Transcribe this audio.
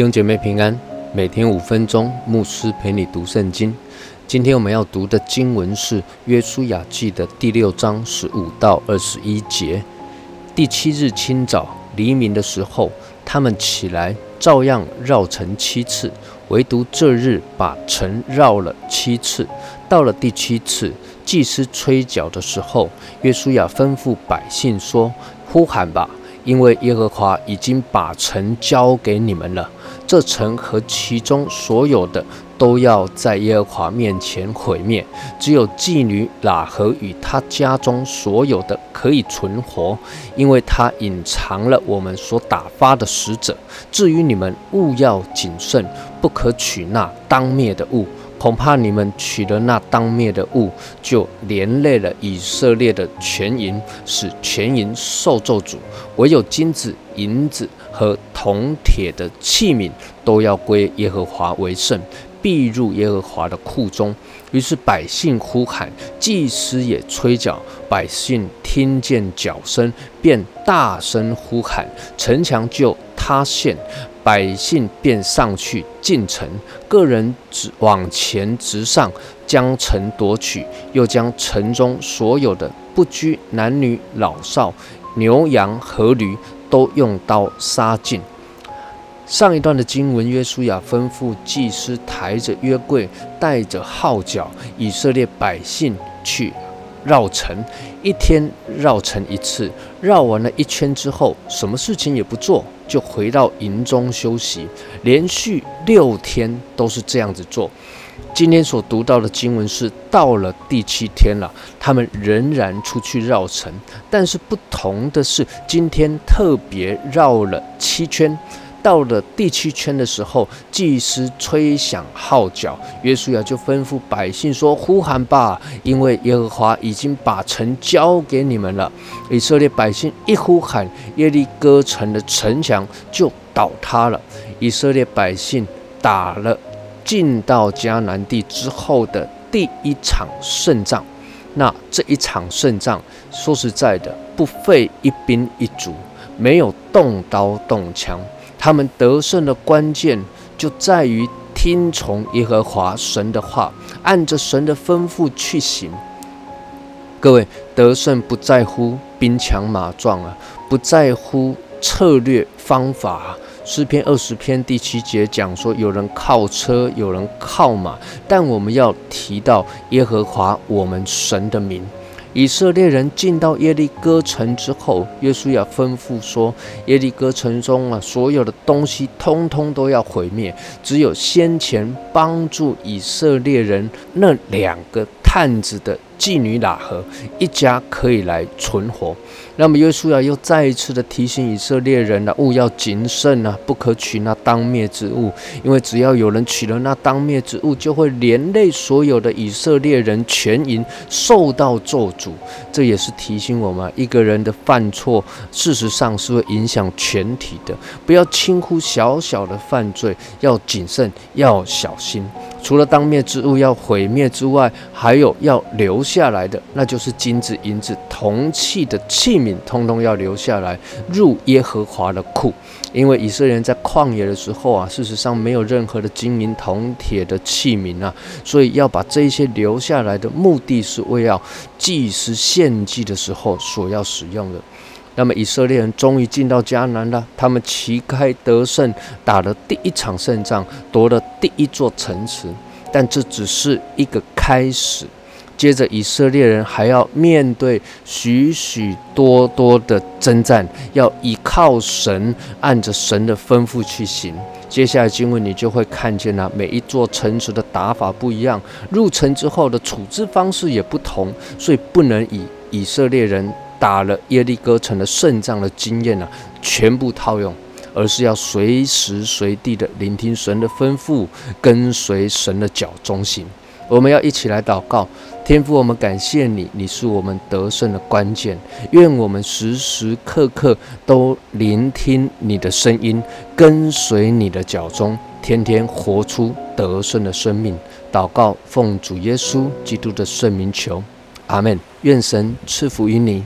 弟兄姐妹平安，每天五分钟，牧师陪你读圣经。今天我们要读的经文是《约书亚记》的第六章十五到二十一节。第七日清早黎明的时候，他们起来，照样绕城七次，唯独这日把城绕了七次。到了第七次，祭司吹角的时候，约书亚吩咐百姓说：“呼喊吧！”因为耶和华已经把城交给你们了，这城和其中所有的都要在耶和华面前毁灭，只有妓女喇合与他家中所有的可以存活，因为他隐藏了我们所打发的使者。至于你们，务要谨慎，不可取那当灭的物。恐怕你们取了那当灭的物，就连累了以色列的全营，使全营受咒诅。唯有金子、银子和铜铁的器皿，都要归耶和华为圣，必入耶和华的库中。于是百姓呼喊，祭司也吹角，百姓听见角声，便大声呼喊，城墙就塌陷。百姓便上去进城，个人直往前直上，将城夺取，又将城中所有的不拘男女老少、牛羊和驴，都用刀杀尽。上一段的经文，约书亚吩咐祭司抬着约柜，带着号角，以色列百姓去。绕城一天绕城一次，绕完了一圈之后，什么事情也不做，就回到营中休息。连续六天都是这样子做。今天所读到的经文是到了第七天了，他们仍然出去绕城，但是不同的是，今天特别绕了七圈。到了第七圈的时候，祭司吹响号角，约书亚就吩咐百姓说：“呼喊吧，因为耶和华已经把城交给你们了。”以色列百姓一呼喊，耶利哥城的城墙就倒塌了。以色列百姓打了进到迦南地之后的第一场胜仗。那这一场胜仗，说实在的，不费一兵一卒，没有动刀动枪。他们得胜的关键就在于听从耶和华神的话，按着神的吩咐去行。各位，得胜不在乎兵强马壮啊，不在乎策略方法。诗篇二十篇第七节讲说，有人靠车，有人靠马，但我们要提到耶和华我们神的名。以色列人进到耶利哥城之后，约书亚吩咐说：“耶利哥城中啊，所有的东西通通都要毁灭，只有先前帮助以色列人那两个探子的。”妓女喇合一家可以来存活。那么约书亚又再一次的提醒以色列人了：勿要谨慎啊，不可取那当灭之物，因为只要有人取了那当灭之物，就会连累所有的以色列人全营受到咒诅。这也是提醒我们，一个人的犯错，事实上是会影响全体的。不要轻忽小小的犯罪，要谨慎，要小心。除了当灭之物要毁灭之外，还有要留下来的，那就是金子、银子、铜器的器皿，通通要留下来入耶和华的库。因为以色列人在旷野的时候啊，事实上没有任何的金银铜铁的器皿啊，所以要把这些留下来的目的是为要祭司献祭的时候所要使用的。那么以色列人终于进到迦南了，他们旗开得胜，打了第一场胜仗，夺了第一座城池。但这只是一个开始，接着以色列人还要面对许许多多的征战，要依靠神，按着神的吩咐去行。接下来经文你就会看见了，每一座城池的打法不一样，入城之后的处置方式也不同，所以不能以以色列人。打了耶利哥城的胜仗的经验呢，全部套用，而是要随时随地的聆听神的吩咐，跟随神的脚中行。我们要一起来祷告，天父，我们感谢你，你是我们得胜的关键。愿我们时时刻刻都聆听你的声音，跟随你的脚中，天天活出得胜的生命。祷告，奉主耶稣基督的圣名求，阿门。愿神赐福于你。